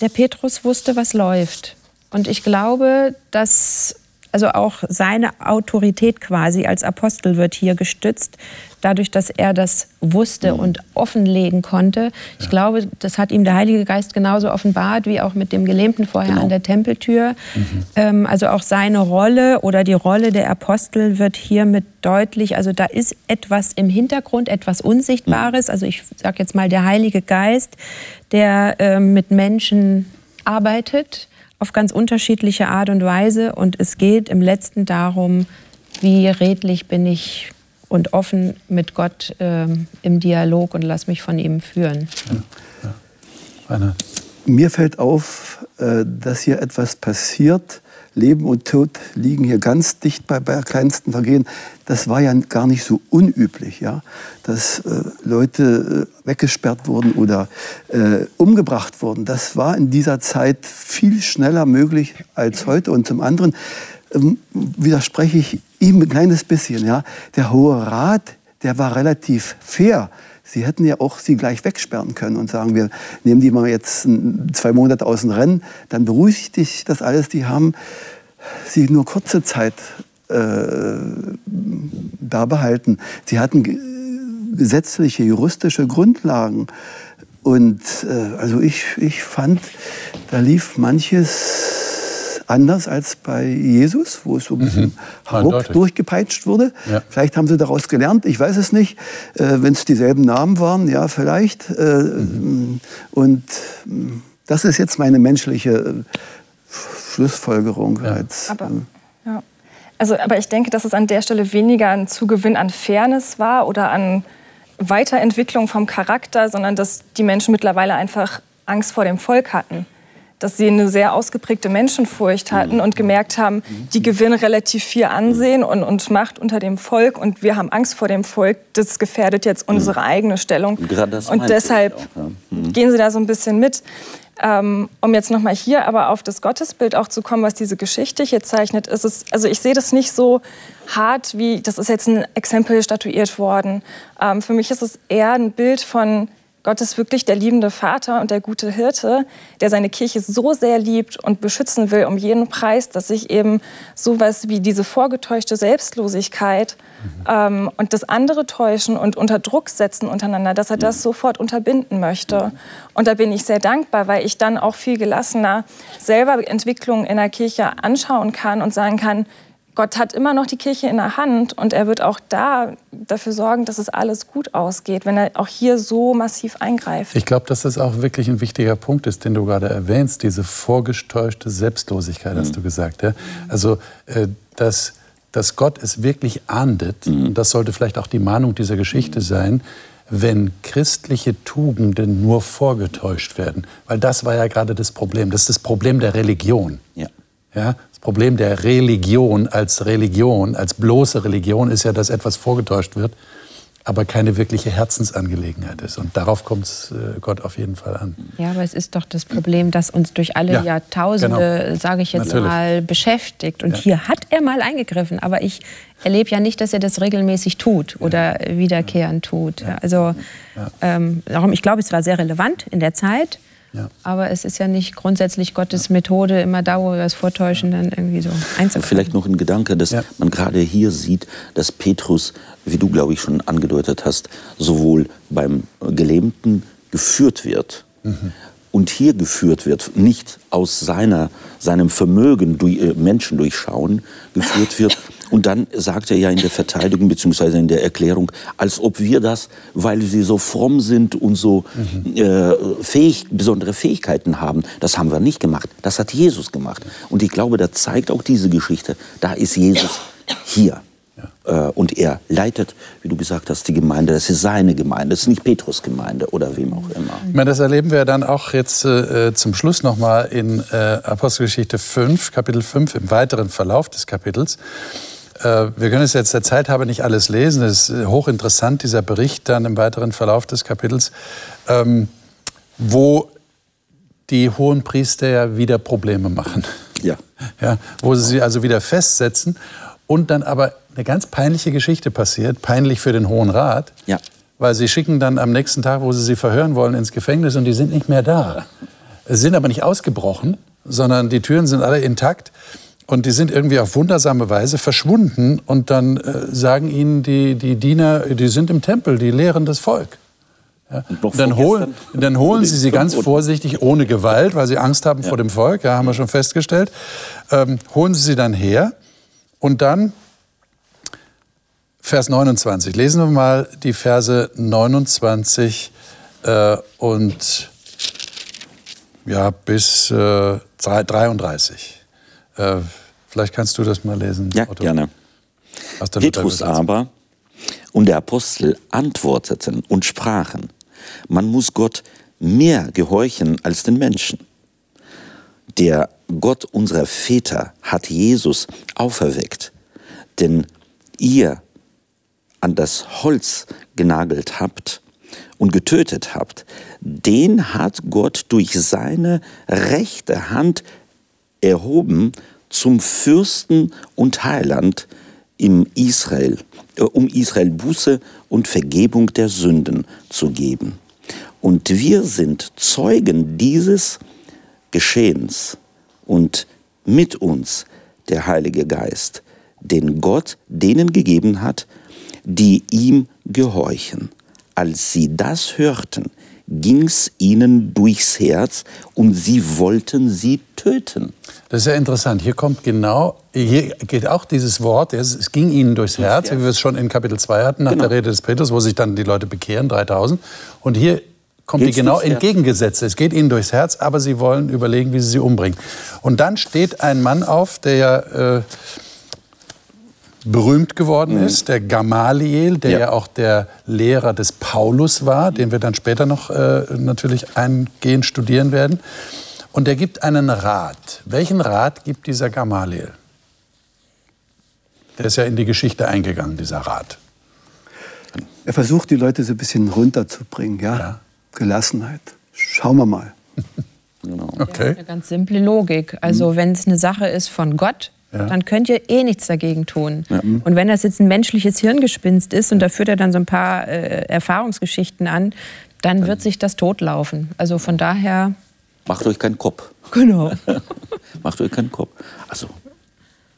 der Petrus wusste, was läuft. Und ich glaube, dass also auch seine Autorität quasi als Apostel wird hier gestützt, dadurch, dass er das wusste mhm. und offenlegen konnte. Ich glaube, das hat ihm der Heilige Geist genauso offenbart wie auch mit dem Gelähmten vorher genau. an der Tempeltür. Mhm. Ähm, also auch seine Rolle oder die Rolle der Apostel wird hiermit deutlich. Also da ist etwas im Hintergrund, etwas Unsichtbares. Mhm. Also ich sage jetzt mal der Heilige Geist, der äh, mit Menschen arbeitet auf ganz unterschiedliche Art und Weise. Und es geht im letzten darum, wie redlich bin ich und offen mit Gott äh, im Dialog und lass mich von ihm führen. Ja, ja. Mir fällt auf, äh, dass hier etwas passiert, Leben und Tod liegen hier ganz dicht bei, bei kleinsten Vergehen. Das war ja gar nicht so unüblich, ja? dass äh, Leute äh, weggesperrt wurden oder äh, umgebracht wurden. Das war in dieser Zeit viel schneller möglich als heute. Und zum anderen ähm, widerspreche ich ihm ein kleines bisschen. Ja? Der Hohe Rat, der war relativ fair. Sie hätten ja auch sie gleich wegsperren können und sagen, wir nehmen die mal jetzt zwei Monate aus dem Rennen, dann beruhigt dich das alles. Die haben sie nur kurze Zeit äh, da behalten. Sie hatten gesetzliche, juristische Grundlagen. Und äh, also ich, ich fand, da lief manches anders als bei Jesus, wo es so ein bisschen mhm. durchgepeitscht wurde. Ja. Vielleicht haben sie daraus gelernt, ich weiß es nicht. Äh, Wenn es dieselben Namen waren, ja, vielleicht. Äh, mhm. Und mm, das ist jetzt meine menschliche äh, Schlussfolgerung. Ja. Als, aber, ähm, ja. also, aber ich denke, dass es an der Stelle weniger ein Zugewinn an Fairness war oder an Weiterentwicklung vom Charakter, sondern dass die Menschen mittlerweile einfach Angst vor dem Volk hatten dass sie eine sehr ausgeprägte Menschenfurcht hatten und gemerkt haben, die gewinnen relativ viel Ansehen und, und Macht unter dem Volk und wir haben Angst vor dem Volk. Das gefährdet jetzt unsere eigene Stellung. und deshalb mhm. gehen sie da so ein bisschen mit. Ähm, um jetzt nochmal hier aber auf das Gottesbild auch zu kommen, was diese Geschichte hier zeichnet, ist es, also ich sehe das nicht so hart wie, das ist jetzt ein Exempel statuiert worden. Ähm, für mich ist es eher ein Bild von Gott ist wirklich der liebende Vater und der gute Hirte, der seine Kirche so sehr liebt und beschützen will um jeden Preis, dass sich eben sowas wie diese vorgetäuschte Selbstlosigkeit mhm. ähm, und das andere täuschen und unter Druck setzen untereinander, dass er das mhm. sofort unterbinden möchte. Und da bin ich sehr dankbar, weil ich dann auch viel gelassener selber Entwicklungen in der Kirche anschauen kann und sagen kann, Gott hat immer noch die Kirche in der Hand und er wird auch da dafür sorgen, dass es alles gut ausgeht, wenn er auch hier so massiv eingreift. Ich glaube, dass das auch wirklich ein wichtiger Punkt ist, den du gerade erwähnst, diese vorgetäuschte Selbstlosigkeit, hast mhm. du gesagt. Ja? Also, äh, dass, dass Gott es wirklich ahndet, mhm. und das sollte vielleicht auch die Mahnung dieser Geschichte mhm. sein, wenn christliche Tugenden nur vorgetäuscht werden. Weil das war ja gerade das Problem. Das ist das Problem der Religion. Ja. Ja, Problem der Religion als Religion, als bloße Religion ist ja, dass etwas vorgetäuscht wird, aber keine wirkliche Herzensangelegenheit ist. Und darauf kommt es äh, Gott auf jeden Fall an. Ja, aber es ist doch das Problem, das uns durch alle ja, Jahrtausende, genau. sage ich jetzt Natürlich. mal, beschäftigt. Und ja. hier hat er mal eingegriffen, aber ich erlebe ja nicht, dass er das regelmäßig tut oder wiederkehrend tut. Also ähm, darum, ich glaube, es war sehr relevant in der Zeit. Ja. Aber es ist ja nicht grundsätzlich Gottes Methode, immer da, wo wir es vortäuschen, dann irgendwie so einzugreifen. Vielleicht noch ein Gedanke, dass ja. man gerade hier sieht, dass Petrus, wie du, glaube ich, schon angedeutet hast, sowohl beim Gelähmten geführt wird. Mhm. Und hier geführt wird, nicht aus seiner, seinem Vermögen durch, äh, Menschen durchschauen, geführt wird, und dann sagt er ja in der Verteidigung bzw. in der Erklärung, als ob wir das, weil sie so fromm sind und so mhm. äh, fähig, besondere Fähigkeiten haben, das haben wir nicht gemacht. Das hat Jesus gemacht. Und ich glaube, da zeigt auch diese Geschichte, da ist Jesus hier. Ja. Äh, und er leitet, wie du gesagt hast, die Gemeinde. Das ist seine Gemeinde, das ist nicht Petrus Gemeinde oder wem auch immer. Ich meine, das erleben wir dann auch jetzt äh, zum Schluss nochmal in äh, Apostelgeschichte 5, Kapitel 5, im weiteren Verlauf des Kapitels. Äh, wir können es jetzt der Zeit habe nicht alles lesen. Es ist hochinteressant, dieser Bericht dann im weiteren Verlauf des Kapitels, ähm, wo die hohen Priester ja wieder Probleme machen. Ja. ja. Wo sie sie also wieder festsetzen und dann aber eine ganz peinliche Geschichte passiert, peinlich für den Hohen Rat. Ja. Weil sie schicken dann am nächsten Tag, wo sie sie verhören wollen, ins Gefängnis und die sind nicht mehr da. Sie sind aber nicht ausgebrochen, sondern die Türen sind alle intakt. Und die sind irgendwie auf wundersame Weise verschwunden. Und dann äh, sagen ihnen die, die Diener, die sind im Tempel, die lehren das Volk. Ja. Und dann, holen, dann holen sie sie ganz vorsichtig, ohne Gewalt, weil sie Angst haben ja. vor dem Volk, ja, haben wir schon festgestellt. Ähm, holen sie sie dann her. Und dann, Vers 29, lesen wir mal die Verse 29 äh, und ja, bis äh, 33. Äh, Vielleicht kannst du das mal lesen. Ja, Otto. gerne. Petrus aber und der Apostel antworteten und sprachen, man muss Gott mehr gehorchen als den Menschen. Der Gott unserer Väter hat Jesus auferweckt, denn ihr an das Holz genagelt habt und getötet habt, den hat Gott durch seine rechte Hand erhoben zum Fürsten und Heiland im Israel, äh, um Israel Buße und Vergebung der Sünden zu geben. Und wir sind Zeugen dieses Geschehens und mit uns der Heilige Geist, den Gott denen gegeben hat, die ihm gehorchen. Als sie das hörten, ging es ihnen durchs Herz und sie wollten sie töten. Das ist ja interessant. Hier kommt genau, hier geht auch dieses Wort, es ging ihnen durchs Herz, wie wir es schon in Kapitel 2 hatten, nach genau. der Rede des Petrus, wo sich dann die Leute bekehren, 3000. Und hier kommt Geht's die genau entgegengesetzte. Es geht ihnen durchs Herz, aber sie wollen überlegen, wie sie sie umbringen. Und dann steht ein Mann auf, der ja äh, berühmt geworden mhm. ist, der Gamaliel, der ja. ja. auch der Lehrer des Paulus war, den wir dann später noch äh, natürlich eingehend studieren werden. Und er gibt einen Rat. Welchen Rat gibt dieser Gamaliel? Der ist ja in die Geschichte eingegangen, dieser Rat. Er versucht, die Leute so ein bisschen runterzubringen. Ja? ja. Gelassenheit. Schauen wir mal. Genau. Okay. Ja, eine ganz simple Logik. Also, mhm. wenn es eine Sache ist von Gott, ja. dann könnt ihr eh nichts dagegen tun. Ja. Und wenn das jetzt ein menschliches Hirngespinst ist und da führt er dann so ein paar äh, Erfahrungsgeschichten an, dann, wird sich das totlaufen. Also von daher. Macht euch keinen Kopf. Genau. Macht euch keinen Kopf. Also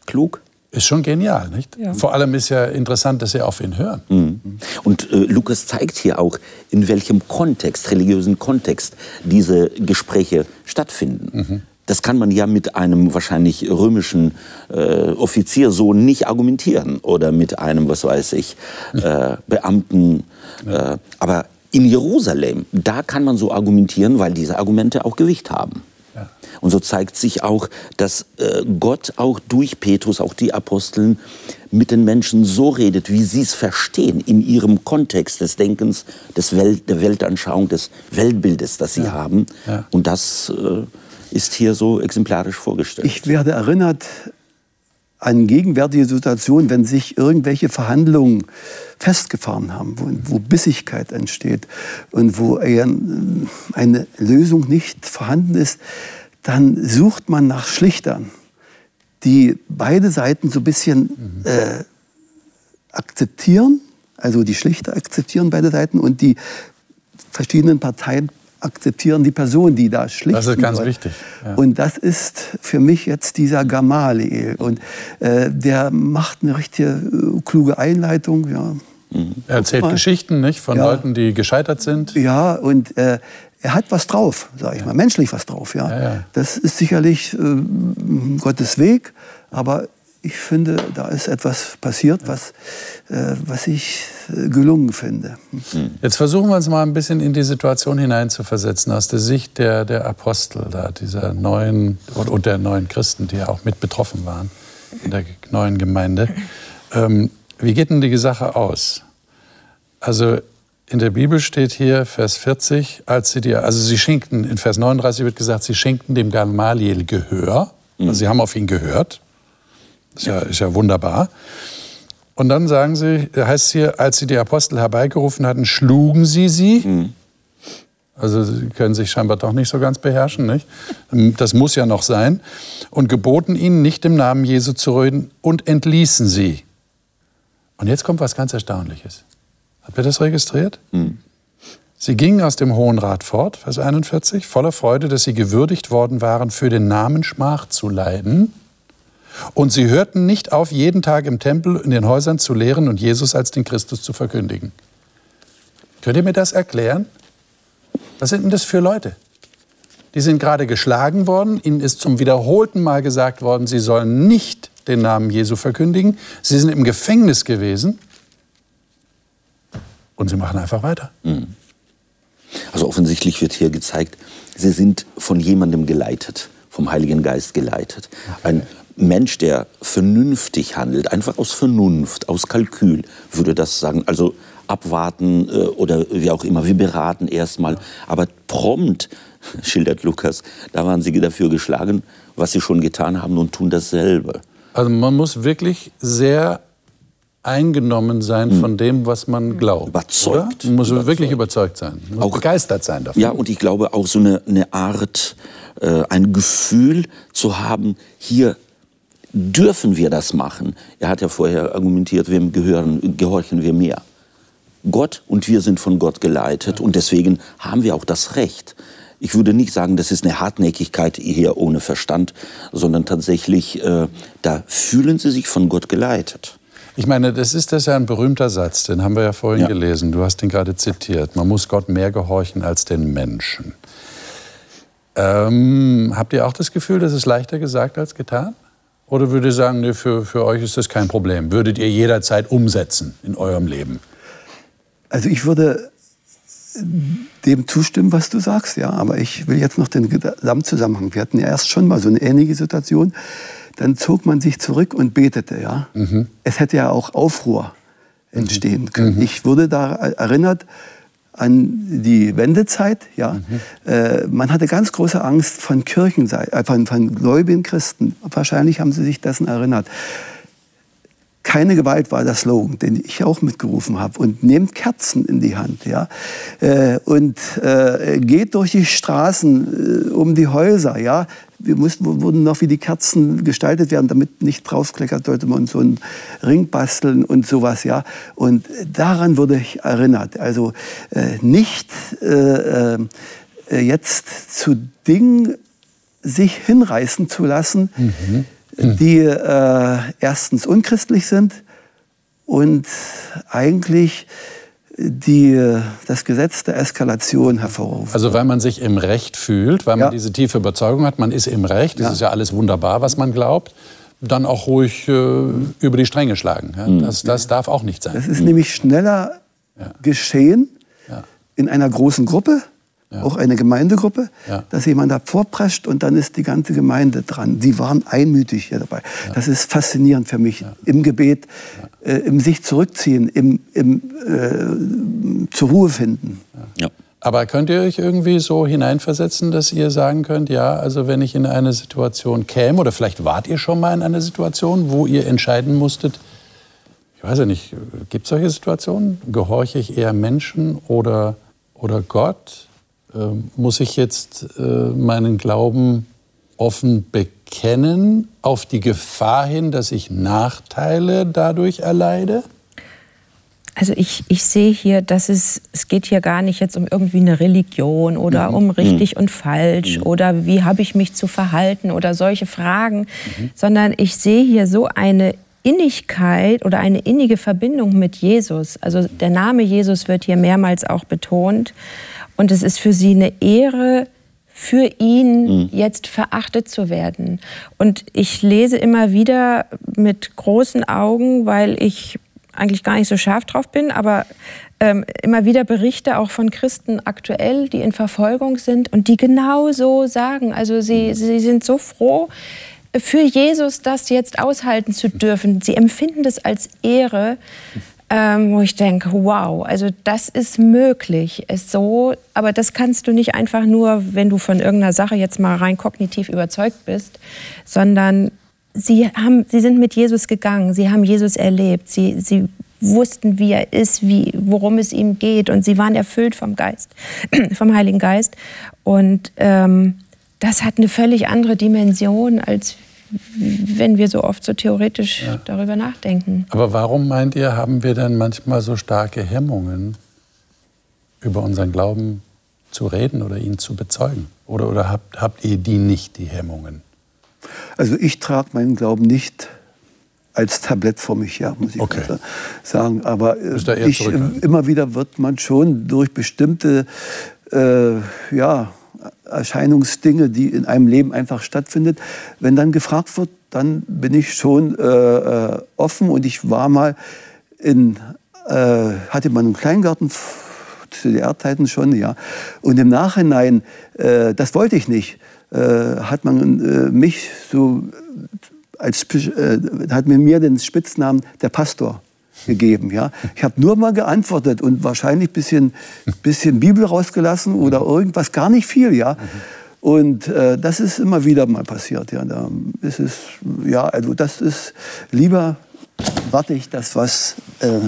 klug. Ist schon genial, nicht? Ja. Vor allem ist ja interessant, dass sie auf ihn hören. Mhm. Und äh, Lukas zeigt hier auch, in welchem Kontext, religiösen Kontext, diese Gespräche stattfinden. Mhm. Das kann man ja mit einem wahrscheinlich römischen äh, Offizier so nicht argumentieren oder mit einem, was weiß ich, äh, Beamten. Äh, aber in Jerusalem, da kann man so argumentieren, weil diese Argumente auch Gewicht haben. Ja. Und so zeigt sich auch, dass äh, Gott auch durch Petrus, auch die Aposteln, mit den Menschen so redet, wie sie es verstehen, in ihrem Kontext des Denkens, des Welt, der Weltanschauung, des Weltbildes, das sie ja. haben. Ja. Und das äh, ist hier so exemplarisch vorgestellt. Ich werde erinnert an gegenwärtige Situationen, wenn sich irgendwelche Verhandlungen festgefahren haben, wo, wo Bissigkeit entsteht und wo eine Lösung nicht vorhanden ist, dann sucht man nach Schlichtern, die beide Seiten so ein bisschen äh, akzeptieren, also die Schlichter akzeptieren beide Seiten und die verschiedenen Parteien akzeptieren die Person, die da schlicht. Das ist ganz wird. wichtig. Ja. Und das ist für mich jetzt dieser Gamaliel. Und äh, der macht eine richtige äh, kluge Einleitung. Ja. Mhm. Er erzählt Geschichten nicht, von ja. Leuten, die gescheitert sind. Ja, und äh, er hat was drauf, sage ich mal, menschlich was drauf. Ja. ja das ist sicherlich äh, Gottes Weg, aber ich finde, da ist etwas passiert, was, äh, was ich äh, gelungen finde. Jetzt versuchen wir uns mal ein bisschen in die Situation hineinzuversetzen, aus der Sicht der, der Apostel, da, dieser neuen und, und der neuen Christen, die ja auch mit betroffen waren in der neuen Gemeinde. Ähm, wie geht denn die Sache aus? Also in der Bibel steht hier, Vers 40, als sie dir, also sie schenkten, in Vers 39 wird gesagt, sie schenkten dem Gamaliel Gehör. Also sie haben auf ihn gehört. Ist ja, ist ja wunderbar. Und dann sagen sie, heißt es hier, als sie die Apostel herbeigerufen hatten, schlugen sie sie. Mhm. Also sie können sich scheinbar doch nicht so ganz beherrschen, nicht? Das muss ja noch sein. Und geboten ihnen, nicht im Namen Jesu zu reden und entließen sie. Und jetzt kommt was ganz Erstaunliches. Habt ihr das registriert? Mhm. Sie gingen aus dem Hohen Rat fort, Vers 41, voller Freude, dass sie gewürdigt worden waren, für den Namen Schmach zu leiden. Und sie hörten nicht auf, jeden Tag im Tempel in den Häusern zu lehren und Jesus als den Christus zu verkündigen. Könnt ihr mir das erklären? Was sind denn das für Leute? Die sind gerade geschlagen worden, ihnen ist zum wiederholten Mal gesagt worden, sie sollen nicht den Namen Jesu verkündigen. Sie sind im Gefängnis gewesen und sie machen einfach weiter. Mhm. Also offensichtlich wird hier gezeigt, sie sind von jemandem geleitet, vom Heiligen Geist geleitet. Ein Mensch, der vernünftig handelt, einfach aus Vernunft, aus Kalkül, würde das sagen. Also abwarten äh, oder wie auch immer. Wir beraten erstmal. Aber prompt, schildert Lukas, da waren sie dafür geschlagen, was sie schon getan haben und tun dasselbe. Also man muss wirklich sehr eingenommen sein hm. von dem, was man glaubt. Überzeugt. Oder? Man muss überzeugt. wirklich überzeugt sein. Man muss auch, begeistert sein davon. Ja, und ich glaube auch so eine, eine Art, äh, ein Gefühl zu haben, hier dürfen wir das machen. Er hat ja vorher argumentiert, wem gehören, gehorchen wir mehr. Gott und wir sind von Gott geleitet und deswegen haben wir auch das Recht. Ich würde nicht sagen, das ist eine Hartnäckigkeit hier ohne Verstand, sondern tatsächlich, äh, da fühlen sie sich von Gott geleitet. Ich meine, das ist das ja ein berühmter Satz, den haben wir ja vorhin ja. gelesen. Du hast ihn gerade zitiert. Man muss Gott mehr gehorchen als den Menschen. Ähm, habt ihr auch das Gefühl, das ist leichter gesagt als getan? Oder würdet ihr sagen, nee, für, für euch ist das kein Problem? Würdet ihr jederzeit umsetzen in eurem Leben? Also ich würde dem zustimmen, was du sagst, ja. Aber ich will jetzt noch den Gesamtzusammenhang. Wir hatten ja erst schon mal so eine ähnliche Situation. Dann zog man sich zurück und betete, ja. Mhm. Es hätte ja auch Aufruhr entstehen können. Mhm. Ich wurde da erinnert an die Wendezeit. Ja. Mhm. Äh, man hatte ganz große Angst von Kirchenseite, äh, von, von gläubigen Christen. Wahrscheinlich haben sie sich dessen erinnert. Keine Gewalt war der Slogan, den ich auch mitgerufen habe. Und nehmt Kerzen in die Hand, ja, äh, und äh, geht durch die Straßen äh, um die Häuser, ja. Wir mussten, wurden noch wie die Kerzen gestaltet werden, damit nicht draufkleckert, sollte man so einen Ring basteln und sowas, ja. Und daran wurde ich erinnert. Also nicht äh, jetzt zu Dingen sich hinreißen zu lassen, mhm die äh, erstens unchristlich sind und eigentlich die das Gesetz der Eskalation hervorrufen. Also weil man sich im Recht fühlt, weil man ja. diese tiefe Überzeugung hat, man ist im Recht, das ja. ist ja alles wunderbar, was man glaubt, dann auch ruhig äh, über die Stränge schlagen. Ja, mhm. das, das darf auch nicht sein. Das ist mhm. nämlich schneller geschehen in einer großen Gruppe ja. auch eine Gemeindegruppe, ja. dass jemand da vorprescht und dann ist die ganze Gemeinde dran. Die waren einmütig hier dabei. Ja. Das ist faszinierend für mich. Im Gebet, äh, im sich zurückziehen, im, im äh, zur Ruhe finden. Aber könnt ihr euch irgendwie so hineinversetzen, dass ihr sagen könnt, ja, also wenn ich in eine Situation käme, oder vielleicht wart ihr schon mal in einer Situation, wo ihr entscheiden musstet, ich weiß ja nicht, gibt es solche Situationen? Gehorche ich eher Menschen oder, oder Gott? Ähm, muss ich jetzt äh, meinen Glauben offen bekennen, auf die Gefahr hin, dass ich Nachteile dadurch erleide? Also ich, ich sehe hier, dass es, es geht hier gar nicht jetzt um irgendwie eine Religion oder mhm. um richtig mhm. und falsch mhm. oder wie habe ich mich zu verhalten oder solche Fragen, mhm. sondern ich sehe hier so eine Innigkeit oder eine innige Verbindung mit Jesus. Also der Name Jesus wird hier mehrmals auch betont und es ist für sie eine Ehre, für ihn mhm. jetzt verachtet zu werden. Und ich lese immer wieder mit großen Augen, weil ich eigentlich gar nicht so scharf drauf bin, aber ähm, immer wieder Berichte auch von Christen aktuell, die in Verfolgung sind und die genau so sagen. Also sie, mhm. sie sind so froh, für Jesus das jetzt aushalten zu dürfen. Sie empfinden das als Ehre ähm, wo ich denke, wow, also das ist möglich. Ist so, aber das kannst du nicht einfach nur, wenn du von irgendeiner Sache jetzt mal rein kognitiv überzeugt bist, sondern sie, haben, sie sind mit Jesus gegangen, sie haben Jesus erlebt, sie, sie wussten, wie er ist, wie, worum es ihm geht und sie waren erfüllt vom Geist, vom Heiligen Geist. Und ähm, das hat eine völlig andere Dimension, als wenn wir so oft so theoretisch ja. darüber nachdenken. Aber warum meint ihr, haben wir denn manchmal so starke Hemmungen, über unseren Glauben zu reden oder ihn zu bezeugen? Oder, oder habt, habt ihr die nicht, die Hemmungen? Also ich trage meinen Glauben nicht als Tablett vor mich her, muss ich okay. sagen. Aber äh, ich, immer wieder wird man schon durch bestimmte äh, ja, Erscheinungsdinge, die in einem Leben einfach stattfindet. Wenn dann gefragt wird, dann bin ich schon äh, äh offen und ich war mal in, äh, hatte mal einen Kleingarten zu DDR-Zeiten schon, ja. Und im Nachhinein, äh, das wollte ich nicht, äh, hat man äh, mich so als, hat mir den Spitznamen der Pastor gegeben. Ja? Ich habe nur mal geantwortet und wahrscheinlich ein bisschen, bisschen Bibel rausgelassen oder irgendwas, gar nicht viel. Ja? Und äh, das ist immer wieder mal passiert. Ja? Da ist es, ja, also das ist lieber warte ich, dass was äh,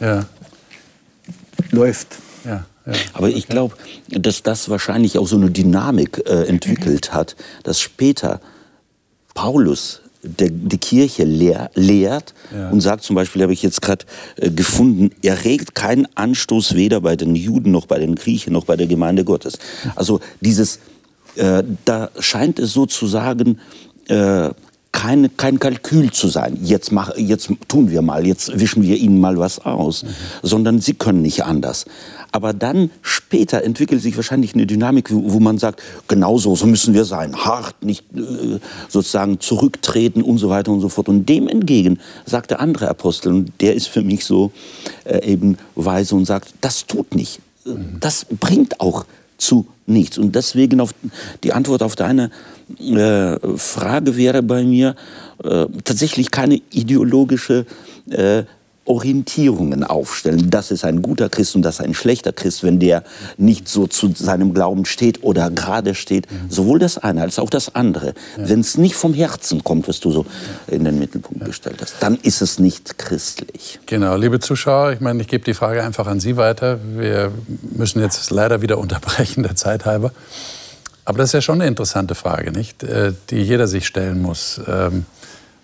ja. läuft. Ja. Ja, Aber ich glaube, dass das wahrscheinlich auch so eine Dynamik äh, entwickelt hat, dass später Paulus der, die Kirche lehr, lehrt ja. und sagt zum Beispiel, habe ich jetzt gerade äh, gefunden, er regt keinen Anstoß weder bei den Juden noch bei den Griechen noch bei der Gemeinde Gottes. Also dieses, äh, da scheint es sozusagen äh, kein, kein Kalkül zu sein. Jetzt, mach, jetzt tun wir mal, jetzt wischen wir ihnen mal was aus, mhm. sondern sie können nicht anders. Aber dann später entwickelt sich wahrscheinlich eine Dynamik, wo, wo man sagt, genau so, so müssen wir sein, hart, nicht äh, sozusagen zurücktreten und so weiter und so fort. Und dem entgegen sagt der andere Apostel, und der ist für mich so äh, eben weise und sagt, das tut nicht. Das bringt auch zu nichts. Und deswegen auf die Antwort auf deine äh, Frage wäre bei mir äh, tatsächlich keine ideologische äh, Orientierungen aufstellen. Das ist ein guter Christ und das ist ein schlechter Christ, wenn der nicht so zu seinem Glauben steht oder gerade steht. Sowohl das eine als auch das andere. Wenn es nicht vom Herzen kommt, was du so in den Mittelpunkt gestellt hast, dann ist es nicht christlich. Genau, liebe Zuschauer, ich meine, ich gebe die Frage einfach an Sie weiter. Wir müssen jetzt leider wieder unterbrechen, der Zeit halber. Aber das ist ja schon eine interessante Frage, nicht? Äh, die jeder sich stellen muss.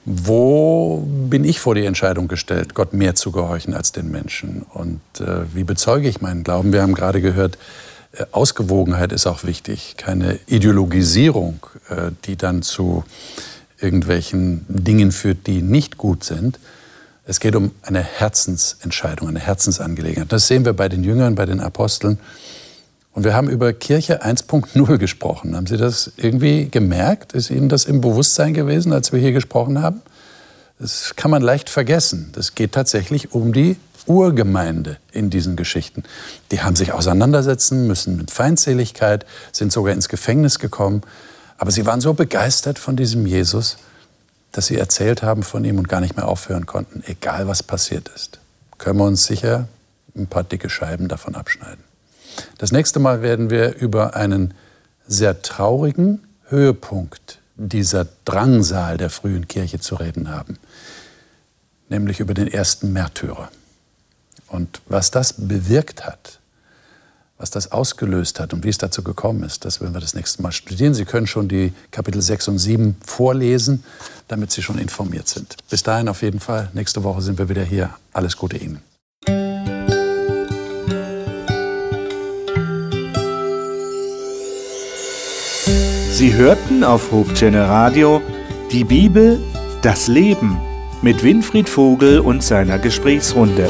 Wo bin ich vor die Entscheidung gestellt, Gott mehr zu gehorchen als den Menschen? Und äh, wie bezeuge ich meinen Glauben? Wir haben gerade gehört, äh, Ausgewogenheit ist auch wichtig, keine Ideologisierung, äh, die dann zu irgendwelchen Dingen führt, die nicht gut sind. Es geht um eine Herzensentscheidung, eine Herzensangelegenheit. Das sehen wir bei den Jüngern, bei den Aposteln. Und wir haben über Kirche 1.0 gesprochen. Haben Sie das irgendwie gemerkt? Ist Ihnen das im Bewusstsein gewesen, als wir hier gesprochen haben? Das kann man leicht vergessen. Das geht tatsächlich um die Urgemeinde in diesen Geschichten. Die haben sich auseinandersetzen müssen mit Feindseligkeit, sind sogar ins Gefängnis gekommen. Aber sie waren so begeistert von diesem Jesus, dass sie erzählt haben von ihm und gar nicht mehr aufhören konnten, egal was passiert ist. Können wir uns sicher ein paar dicke Scheiben davon abschneiden. Das nächste Mal werden wir über einen sehr traurigen Höhepunkt dieser Drangsal der frühen Kirche zu reden haben, nämlich über den ersten Märtyrer. Und was das bewirkt hat, was das ausgelöst hat und wie es dazu gekommen ist, das werden wir das nächste Mal studieren. Sie können schon die Kapitel 6 und 7 vorlesen, damit Sie schon informiert sind. Bis dahin auf jeden Fall. Nächste Woche sind wir wieder hier. Alles Gute Ihnen. Sie hörten auf Hope Channel Radio die Bibel, das Leben mit Winfried Vogel und seiner Gesprächsrunde.